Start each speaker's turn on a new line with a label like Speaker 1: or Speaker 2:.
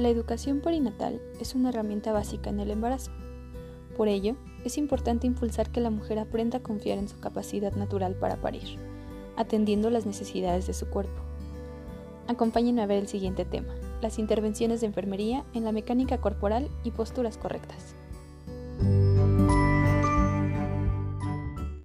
Speaker 1: La educación perinatal es una herramienta básica en el embarazo. Por ello, es importante impulsar que la mujer aprenda a confiar en su capacidad natural para parir, atendiendo las necesidades de su cuerpo. Acompáñenme a ver el siguiente tema, las intervenciones de enfermería en la mecánica corporal y posturas correctas.